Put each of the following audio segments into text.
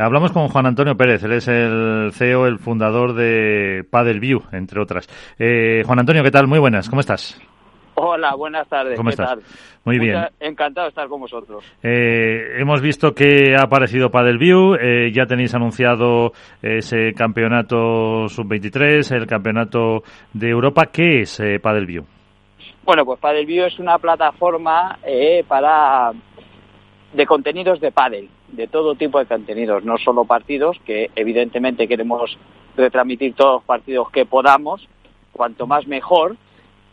Hablamos con Juan Antonio Pérez, él es el CEO, el fundador de Paddle View, entre otras. Eh, Juan Antonio, ¿qué tal? Muy buenas, ¿cómo estás? Hola, buenas tardes. ¿Cómo estás? Muy bien. encantado de estar con vosotros. Eh, hemos visto que ha aparecido Paddleview, eh, ya tenéis anunciado ese campeonato sub-23, el campeonato de Europa. ¿Qué es eh, Paddleview? Bueno, pues Paddleview es una plataforma eh, para de contenidos de paddle, de todo tipo de contenidos, no solo partidos, que evidentemente queremos retransmitir todos los partidos que podamos, cuanto más mejor,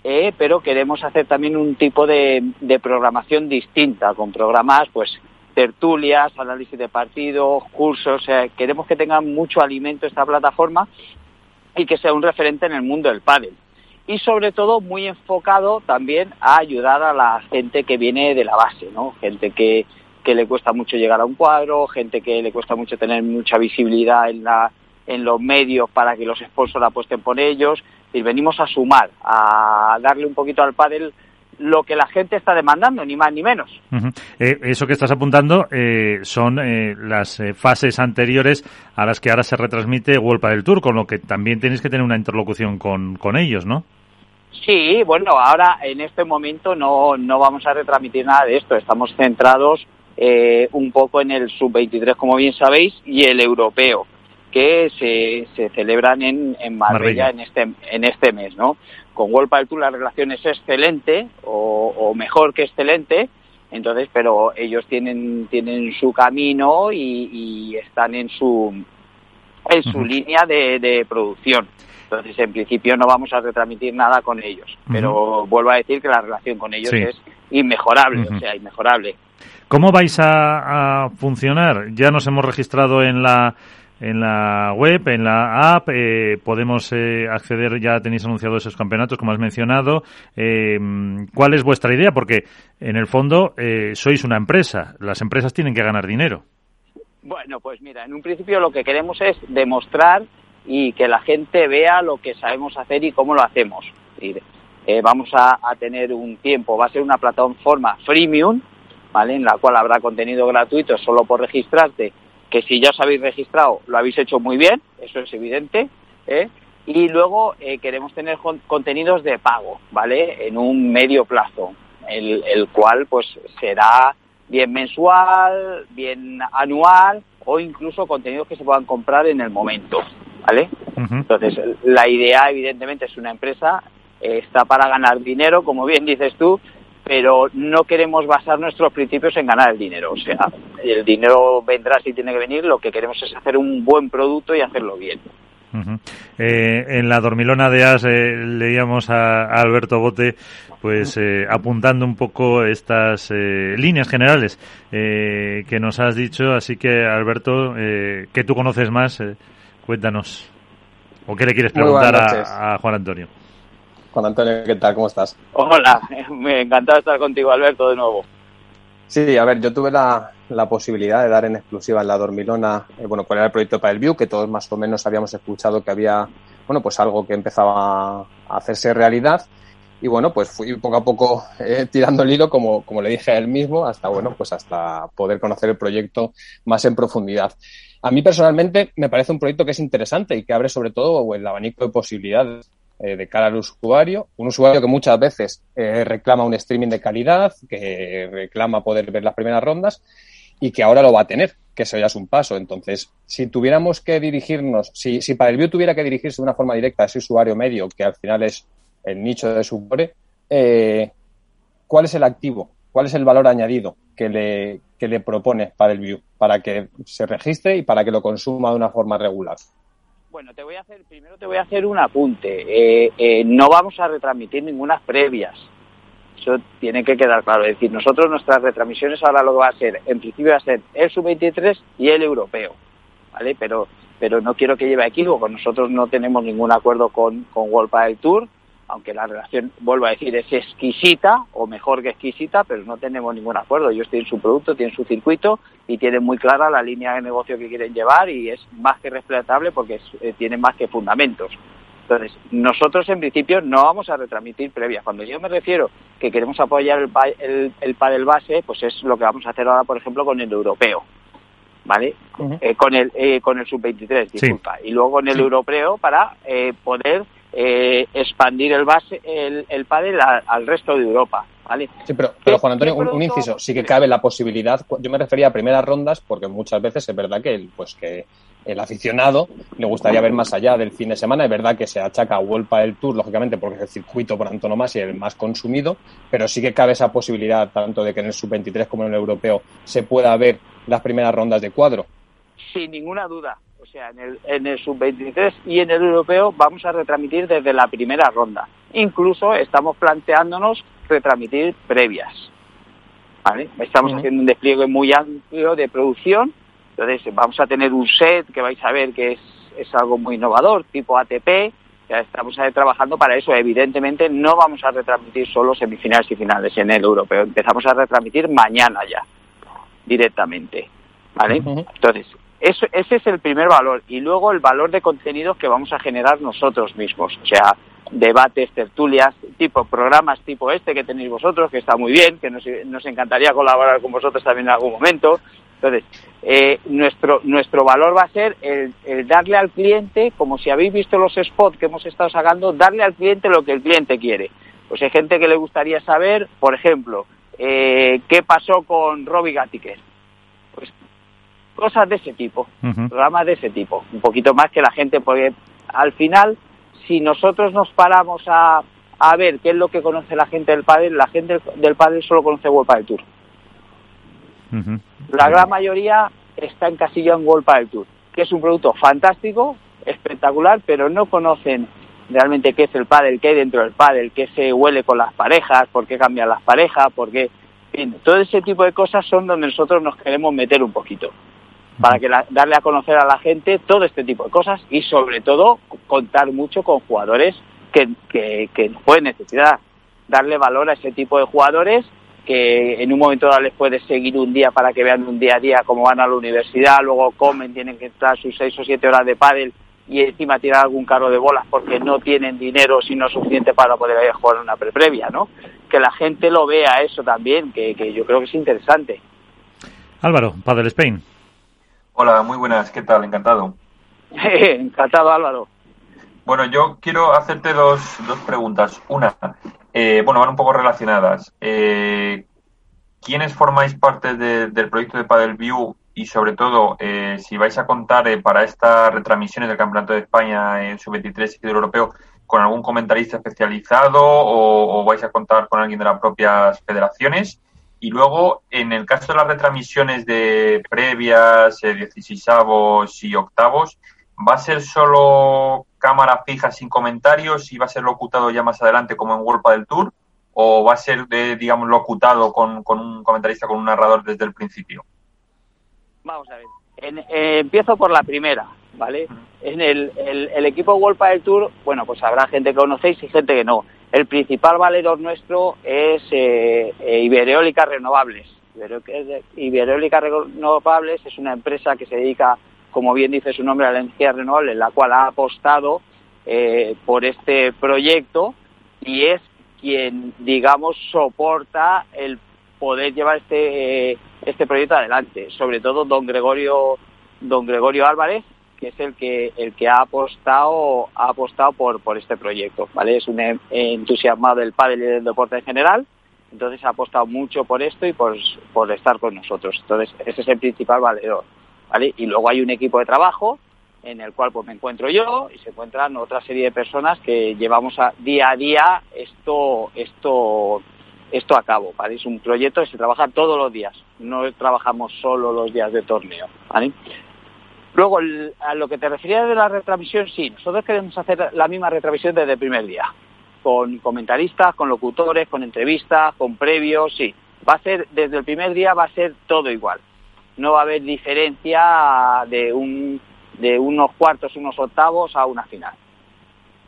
eh, pero queremos hacer también un tipo de, programación distinta, con programas, pues, tertulias, análisis de partidos, cursos, queremos que tenga mucho alimento esta plataforma y que sea un referente en el mundo del pádel. Y sobre todo muy enfocado también a ayudar a la gente que viene de la base, ¿no? Gente que, que le cuesta mucho llegar a un cuadro, gente que le cuesta mucho tener mucha visibilidad en la, en los medios para que los sponsors apuesten por ellos. Y venimos a sumar, a darle un poquito al pádel lo que la gente está demandando, ni más ni menos. Eh, eso que estás apuntando eh, son eh, las fases anteriores a las que ahora se retransmite World del Tour, con lo que también tenéis que tener una interlocución con, con ellos, ¿no? Sí, bueno, ahora en este momento no, no vamos a retransmitir nada de esto, estamos centrados un poco en el sub-23, como bien sabéis, y el europeo que se, se celebran en, en Marbella, en este en este mes, ¿no? Con World Tour la relación es excelente o, mejor que excelente, entonces, pero ellos tienen tienen su camino y, están en su en su línea de, de, producción. Entonces, en principio no vamos a retransmitir nada con ellos, pero vuelvo a decir que la relación con ellos es inmejorable, o sea, inmejorable. ¿Cómo vais a, funcionar? Ya nos hemos registrado en la en la web, en la app, eh, podemos eh, acceder, ya tenéis anunciado esos campeonatos, como has mencionado. Eh, ¿Cuál es vuestra idea? Porque en el fondo sois una empresa, las empresas tienen que ganar dinero. Bueno, pues mira, en un principio lo que queremos es demostrar y que la gente vea lo que sabemos hacer y cómo lo hacemos. vamos a, a, tener un tiempo, va a ser una plataforma freemium, ¿vale? En la cual habrá contenido gratuito solo por registrarte que si ya os habéis registrado lo habéis hecho muy bien, eso es evidente, ¿eh? y luego eh, queremos tener contenidos de pago, ¿vale? En un medio plazo, el, el, cual pues será bien mensual, bien anual o incluso contenidos que se puedan comprar en el momento, ¿vale? Entonces, la idea evidentemente es una empresa, eh, está para ganar dinero, como bien dices tú, pero no queremos basar nuestros principios en ganar el dinero. O sea, el dinero vendrá si tiene que venir, lo que queremos es hacer un buen producto y hacerlo bien. Eh, en la dormilona de As eh, leíamos a, Alberto Bote pues eh, apuntando un poco estas líneas generales que nos has dicho así que Alberto que tú conoces más cuéntanos o qué le quieres preguntar a Juan Antonio Juan Antonio, ¿qué tal? ¿Cómo estás? Hola, me encantado estar contigo, Alberto, de nuevo. Sí, a ver, yo tuve la, posibilidad de dar en exclusiva en la Dormilona, eh, bueno, cuál era el proyecto para el View, que todos más o menos habíamos escuchado que había, bueno, pues algo que empezaba a hacerse realidad. Y bueno, pues fui poco a poco eh, tirando el hilo, como, como le dije a él mismo, hasta, bueno, pues hasta poder conocer el proyecto más en profundidad. A mí personalmente me parece un proyecto que es interesante y que abre sobre todo el abanico de posibilidades eh, de cara al usuario, un usuario que muchas veces eh, reclama un streaming de calidad, que reclama poder ver las primeras rondas y que ahora lo va a tener, que eso ya es un paso. Entonces, si tuviéramos que dirigirnos, si, si para el view tuviera que dirigirse de una forma directa a ese usuario medio, que al final es el nicho de su eh, ¿cuál es el activo? ¿Cuál es el valor añadido que le, que le propone para el view? Para que se registre y para que lo consuma de una forma regular. Bueno, te voy a hacer, primero te voy a hacer un apunte. Eh, eh, no vamos a retransmitir ninguna previas. Eso tiene que quedar claro. Es decir, nosotros nuestras retransmisiones ahora lo va a ser, en principio va a ser el sub-23 y el europeo. ¿Vale? Pero, pero no quiero que lleve equívoco. Nosotros no tenemos ningún acuerdo con, con World Padel Tour aunque la relación, vuelvo a decir, es exquisita o mejor que exquisita, pero no tenemos ningún acuerdo. Ellos tienen su producto, tienen su circuito y tienen muy clara la línea de negocio que quieren llevar y es más que respetable porque eh, tienen más que fundamentos. Entonces, nosotros en principio no vamos a retransmitir previas. Cuando yo me refiero que queremos apoyar el, el, el base, pues es lo que vamos a hacer ahora, por ejemplo, con el europeo. ¿vale? Eh, con el eh, con el sub-23, disculpa. Y luego en el europeo para eh, poder expandir el base el, el pádel al resto de Europa. ¿Vale? Sí, pero, pero Juan Antonio, un, inciso, sí que cabe la posibilidad, yo me refería a primeras rondas porque muchas veces es verdad que el, pues que el aficionado le gustaría ver más allá del fin de semana, es verdad que se achaca a Vuelpa del Tour, lógicamente porque es el circuito por antonomasia el más consumido, pero sí que cabe esa posibilidad tanto de que en el sub-23 como en el europeo se pueda ver las primeras rondas de cuadro. Sin ninguna duda, sea, en el, en el sub-23 y en el europeo vamos a retransmitir desde la primera ronda. Incluso estamos planteándonos retransmitir previas. ¿vale? Estamos haciendo un despliegue muy amplio de producción, entonces vamos a tener un set que vais a ver que es, es algo muy innovador, tipo ATP, ya estamos trabajando para eso. Evidentemente no vamos a retransmitir solo semifinales y finales en el europeo, empezamos a retransmitir mañana ya, directamente. ¿Vale? Entonces, eso, ese es el primer valor. Y luego el valor de contenidos que vamos a generar nosotros mismos. O sea, debates, tertulias, tipo programas tipo este que tenéis vosotros, que está muy bien, que nos, encantaría colaborar con vosotros también en algún momento. Entonces, eh, nuestro, nuestro valor va a ser el, darle al cliente, como si habéis visto los spots que hemos estado sacando, darle al cliente lo que el cliente quiere. Pues hay gente que le gustaría saber, por ejemplo, eh, qué pasó con Robbie Gattiker. Pues cosas de ese tipo, programas de ese tipo, un poquito más que la gente, porque al final si nosotros nos paramos a, a ver qué es lo que conoce la gente del pádel, la gente del pádel solo conoce World Padel Tour. La gran mayoría está encasillado en World Padel Tour, que es un producto fantástico, espectacular, pero no conocen realmente qué es el pádel, qué hay dentro del pádel, qué se huele con las parejas, por qué cambian las parejas, por qué... todo ese tipo de cosas son donde nosotros nos queremos meter un poquito para que darle a conocer a la gente todo este tipo de cosas y sobre todo contar mucho con jugadores que, que, que pueden necesitar, darle valor a ese tipo de jugadores que en un momento dado les puedes seguir un día para que vean un día a día cómo van a la universidad, luego comen, tienen que estar sus seis o siete horas de pádel y encima tirar algún carro de bolas porque no tienen dinero sino suficiente para poder jugar una pre previa, ¿no? Que la gente lo vea eso también, que, que yo creo que es interesante. Álvaro, Padel Spain. Hola, muy buenas, ¿qué tal? Encantado. Encantado, Álvaro. Bueno, yo quiero hacerte dos, dos preguntas. Una, eh, bueno, van un poco relacionadas. Eh, ¿Quiénes formáis parte del proyecto de Padel View y sobre todo eh, si vais a contar para estas retransmisiones del Campeonato de España en Sub-23 y del Europeo con algún comentarista especializado o, o, vais a contar con alguien de las propias federaciones? Y luego, en el caso de las retransmisiones de previas, eh, 16 y octavos, ¿va a ser solo cámara fija sin comentarios y va a ser locutado ya más adelante como en World del Tour? ¿O va a ser, de, digamos, locutado con, con, un comentarista, con un narrador desde el principio? Vamos a ver. Eh, empiezo por la primera, ¿vale? En el, el, el equipo World del Tour, bueno, pues habrá gente que conocéis y gente que no. El principal valedor nuestro es eh, eh Renovables. Ibereólica Renovables es una empresa que se dedica, como bien dice su nombre, a la energía renovable, la cual ha apostado eh, por este proyecto y es quien, digamos, soporta el poder llevar este, eh, este proyecto adelante. Sobre todo don Gregorio, don Gregorio Álvarez, que es el que el que ha apostado ha apostado por por este proyecto vale es un entusiasmado del pádel y del deporte en general entonces ha apostado mucho por esto y por, por estar con nosotros entonces ese es el principal valedor vale y luego hay un equipo de trabajo en el cual pues me encuentro yo y se encuentran otra serie de personas que llevamos día a día esto esto esto a cabo, ¿vale? Es un proyecto que se trabaja todos los días, no trabajamos solo los días de torneo, ¿vale? Luego, a lo que te referías de la retransmisión, sí, nosotros queremos hacer la misma retransmisión desde el primer día, con comentaristas, con locutores, con entrevistas, con previos, sí. Va a ser, desde el primer día va a ser todo igual. No va a haber diferencia de, un, de unos cuartos, unos octavos a una final.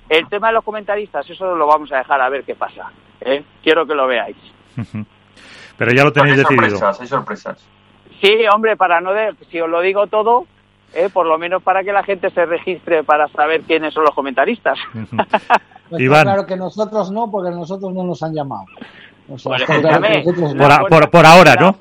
El tema de los comentaristas, eso lo vamos a dejar a ver qué pasa. ¿eh? Quiero que lo veáis. Pero ya lo tenéis hay decidido. Sorpresas, hay sorpresas. Sí, hombre, para no de, si os lo digo todo, ¿eh? por lo menos para que la gente se registre para saber quiénes son los comentaristas. pues claro que nosotros no, porque nosotros no nos han llamado. por, ahora, ¿no?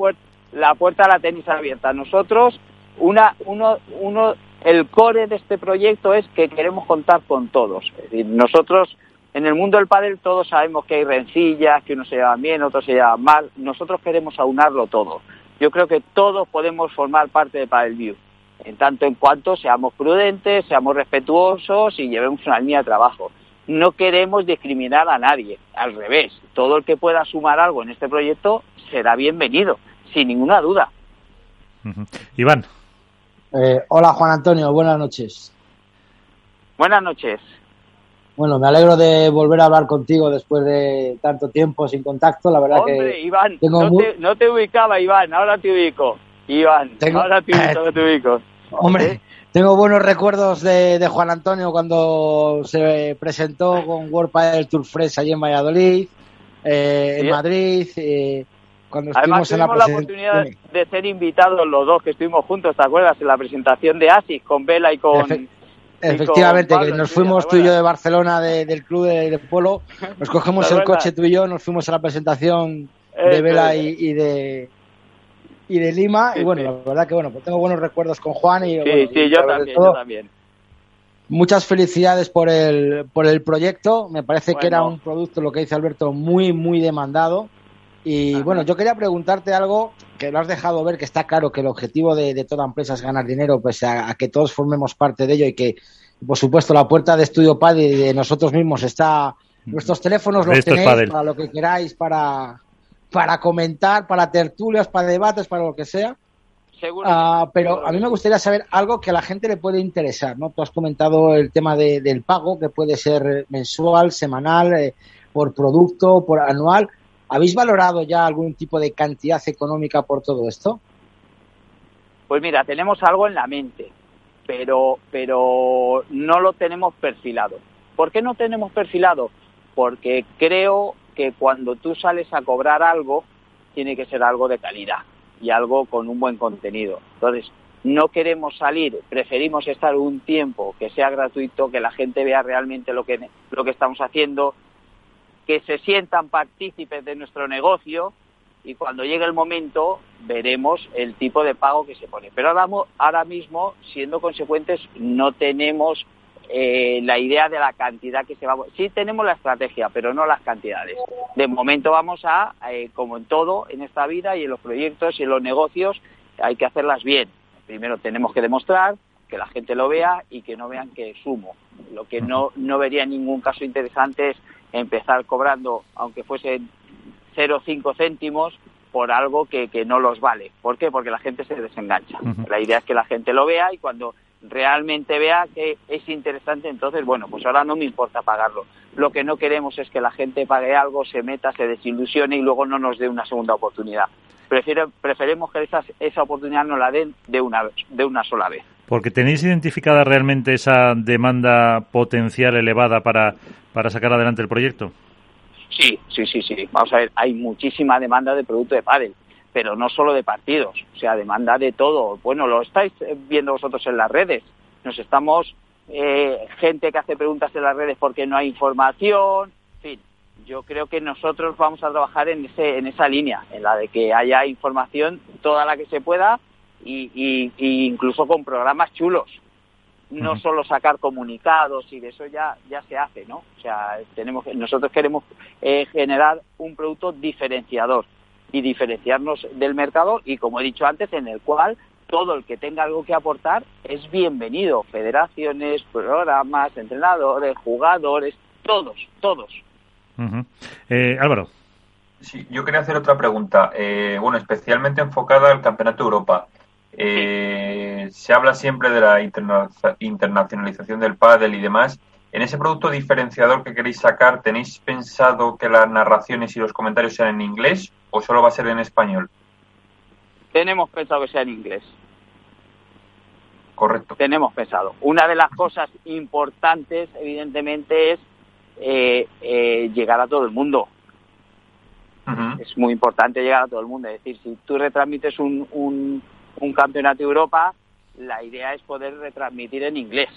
La puerta la tenéis abierta. Nosotros una, uno, uno, el core de este proyecto es que queremos contar con todos. Es decir, nosotros en el mundo del pádel todos sabemos que hay rencillas, que unos se llevan bien, otros se llevan mal. Nosotros queremos aunarlo todo. Yo creo que todos podemos formar parte de Padel View, en tanto en cuanto seamos prudentes, seamos respetuosos y llevemos una línea de trabajo. No queremos discriminar a nadie, al revés. Todo el que pueda sumar algo en este proyecto será bienvenido, sin ninguna duda. Iván. Eh, hola Juan Antonio, buenas noches. Buenas noches. Bueno, me alegro de volver a hablar contigo después de tanto tiempo sin contacto. La verdad Hombre, que. Iván, no, te, no, te, ubicaba, Iván, ahora te ubico. Iván, ahora te ubico, te ubico. Hombre, tengo buenos recuerdos de, de, Juan Antonio cuando se presentó con World del Tour Fresh allí en Valladolid, eh, en Madrid. Eh, cuando Además, en la, la oportunidad de ser invitados los dos que estuvimos juntos, ¿te acuerdas? En la presentación de ASIS con Vela y con. Efe efectivamente, Pablo, que nos fuimos tú y yo de Barcelona de, del club de, de, Polo, nos cogemos el coche tú y yo, nos fuimos a la presentación de Vela y, y de y de Lima sí, y bueno, sí. la verdad que bueno, pues tengo buenos recuerdos con Juan y sí, bueno, sí, y yo también, todo, yo también. Muchas felicidades por el por el proyecto, me parece bueno. que era un producto lo que dice Alberto muy muy demandado y Ajá. bueno, yo quería preguntarte algo que lo has dejado ver, que está claro que el objetivo de, de toda empresa es ganar dinero, pues a, a, que todos formemos parte de ello y que, por supuesto, la puerta de Estudio Pad y de nosotros mismos está. Nuestros teléfonos los Esto tenéis para lo que queráis, para, para comentar, para tertulias, para debates, para lo que sea. Seguro. Uh, pero a mí me gustaría saber algo que a la gente le puede interesar, ¿no? Tú has comentado el tema de, del pago, que puede ser mensual, semanal, eh, por producto, por anual. ¿Habéis valorado ya algún tipo de cantidad económica por todo esto? Pues mira, tenemos algo en la mente, pero, pero no lo tenemos perfilado. ¿Por qué no tenemos perfilado? Porque creo que cuando tú sales a cobrar algo, tiene que ser algo de calidad y algo con un buen contenido. Entonces, no queremos salir, preferimos estar un tiempo que sea gratuito, que la gente vea realmente lo que, lo que estamos haciendo, que se sientan partícipes de nuestro negocio y cuando llegue el momento veremos el tipo de pago que se pone. Pero ahora, ahora mismo, siendo consecuentes, no tenemos eh, la idea de la cantidad que se va. Sí tenemos la estrategia, pero no las cantidades. De momento vamos a, eh, como en todo en esta vida y en los proyectos y en los negocios, hay que hacerlas bien. Primero tenemos que demostrar que la gente lo vea y que no vean que sumo. Lo que no, no vería en ningún caso interesante es empezar cobrando, aunque fuese 0,5 céntimos, por algo que, que, no los vale. ¿Por qué? Porque la gente se desengancha. La idea es que la gente lo vea y cuando realmente vea que es interesante, entonces, bueno, pues ahora no me importa pagarlo. Lo que no queremos es que la gente pague algo, se meta, se desilusione y luego no nos dé una segunda oportunidad. Prefiero, preferemos que esa, esa oportunidad nos la den de una, de una sola vez. Porque tenéis identificada realmente esa demanda potencial elevada para, para sacar adelante el proyecto. Sí, sí, sí, sí. Vamos a ver, hay muchísima demanda de producto de pádel, pero no solo de partidos, o sea, demanda de todo. Bueno, lo estáis viendo vosotros en las redes. Nos estamos eh, gente que hace preguntas en las redes porque no hay información. En fin, yo creo que nosotros vamos a trabajar en ese en esa línea, en la de que haya información toda la que se pueda y, y, y incluso con programas chulos no uh -huh. solo sacar comunicados y de eso ya ya se hace no o sea tenemos nosotros queremos eh, generar un producto diferenciador y diferenciarnos del mercado y como he dicho antes en el cual todo el que tenga algo que aportar es bienvenido federaciones programas entrenadores jugadores todos todos uh -huh. eh, Álvaro Sí, yo quería hacer otra pregunta, eh, bueno, especialmente enfocada al Campeonato de Europa. Eh, se habla siempre de la interna internacionalización del pádel y demás. En ese producto diferenciador que queréis sacar, ¿tenéis pensado que las narraciones y los comentarios sean en inglés o solo va a ser en español? Tenemos pensado que sea en inglés. Correcto. Tenemos pensado. Una de las cosas importantes, evidentemente, es eh, eh, llegar a todo el mundo. Uh -huh. Es muy importante llegar a todo el mundo. Es decir, si tú retransmites un, un un campeonato de Europa, la idea es poder retransmitir en inglés.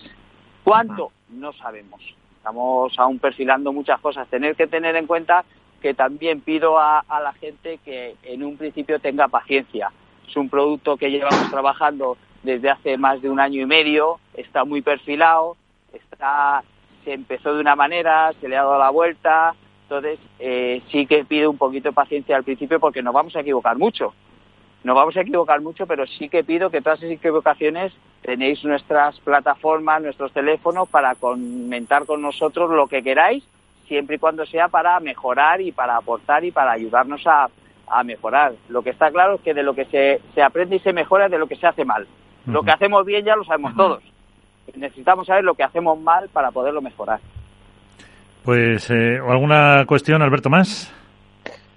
¿Cuánto? No sabemos. Estamos aún perfilando muchas cosas. Tener que tener en cuenta que también pido a, a, la gente que en un principio tenga paciencia. Es un producto que llevamos trabajando desde hace más de un año y medio, está muy perfilado, está, se empezó de una manera, se le ha dado la vuelta, entonces eh, sí que pido un poquito de paciencia al principio porque nos vamos a equivocar mucho. Nos vamos a equivocar mucho, pero sí que pido que todas esas equivocaciones tenéis nuestras plataformas, nuestros teléfonos para comentar con nosotros lo que queráis, siempre y cuando sea para mejorar y para aportar y para ayudarnos a, a mejorar. Lo que está claro es que de lo que se, se aprende y se mejora es de lo que se hace mal. Lo que hacemos bien ya lo sabemos todos. Necesitamos saber lo que hacemos mal para poderlo mejorar. Pues, eh, ¿alguna cuestión, Alberto, más?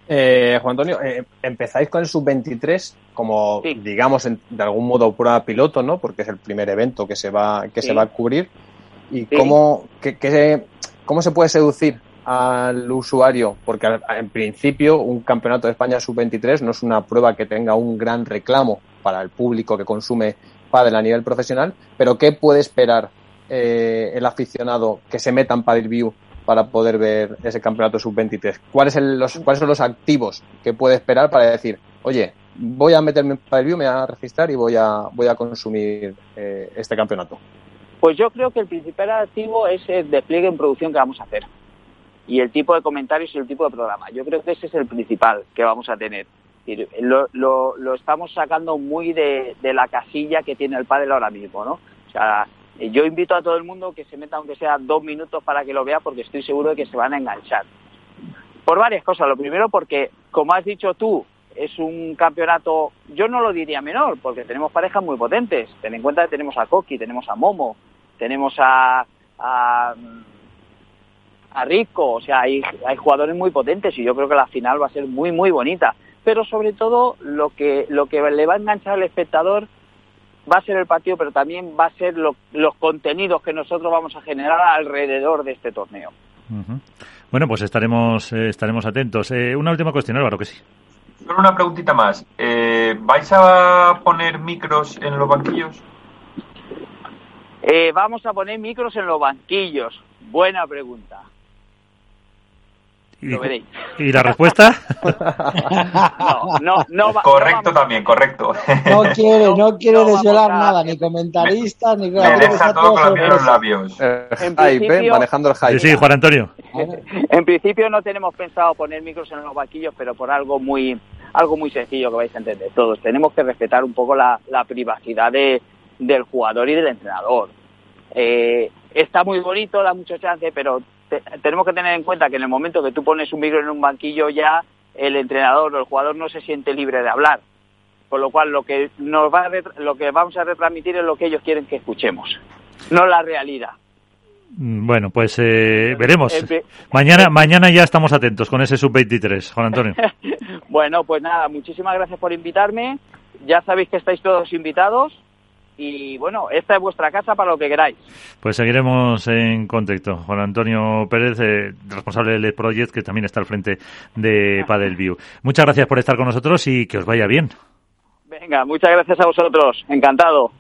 Eh, Juan Antonio, eh, empezáis con el sub-23 como, digamos, de algún modo prueba piloto, ¿no? Porque es el primer evento que se va, que se va a cubrir. ¿Y cómo, que, cómo se puede seducir al usuario? Porque en principio un campeonato de España sub-23 no es una prueba que tenga un gran reclamo para el público que consume pádel a nivel profesional, pero ¿qué puede esperar eh, el aficionado que se meta en Padel View para poder ver ese campeonato sub-23? ¿Cuáles, ¿Cuáles son los activos que puede esperar para decir, oye, voy a meterme en Padel View, me voy a registrar y voy a, voy a consumir eh, este campeonato? Pues yo creo que el principal activo es el despliegue en producción que vamos a hacer y el tipo de comentarios y el tipo de programa. Yo creo que ese es el principal que vamos a tener. Lo, lo, lo estamos sacando muy de, de, la casilla que tiene el pádel ahora mismo, ¿no? O sea, yo invito a todo el mundo que se meta aunque sea dos minutos para que lo vea porque estoy seguro de que se van a enganchar. Por varias cosas. Lo primero porque, como has dicho tú, es un campeonato, yo no lo diría menor, porque tenemos parejas muy potentes. Ten en cuenta que tenemos a Koki, tenemos a Momo, tenemos a, a a Rico, o sea, hay, hay jugadores muy potentes y yo creo que la final va a ser muy, muy bonita. Pero sobre todo lo que, lo que le va a enganchar al espectador va a ser el partido, pero también va a ser los contenidos que nosotros vamos a generar alrededor de este torneo. Bueno, pues estaremos, eh, estaremos atentos. Eh, una última cuestión, Álvaro, que sí. Solo una preguntita más. Eh, ¿Vais a poner micros en los banquillos? vamos a poner micros en los banquillos. Buena pregunta. ¿Y la respuesta? no, no, correcto también, correcto. No quiere, no quiere desvelar nada, ni comentaristas, ni Me deja todo con los labios. Eh, manejando el hype. Sí, sí, Juan Antonio. En principio no tenemos pensado poner micros en los vaquillos, pero por algo muy algo muy sencillo que vais a entender todos. Tenemos que respetar un poco la, privacidad de, del jugador y del entrenador. Eh, está muy bonito, da mucho chance, pero tenemos que tener en cuenta que en el momento que tú pones un micro en un banquillo ya el entrenador o el jugador no se siente libre de hablar. Con lo cual lo que nos va lo que vamos a retransmitir es lo que ellos quieren que escuchemos, no la realidad. Mm, bueno, pues eh, veremos. Mañana, mañana ya estamos atentos con ese sub-23, Juan Antonio. bueno, pues nada, muchísimas gracias por invitarme. Ya sabéis que estáis todos invitados y bueno, esta es vuestra casa para lo que queráis. Pues seguiremos en contacto. Juan Antonio Pérez, eh, responsable del Project, que también está al frente de Padel View. Muchas gracias por estar con nosotros y que os vaya bien. Venga, muchas gracias a vosotros. Encantado.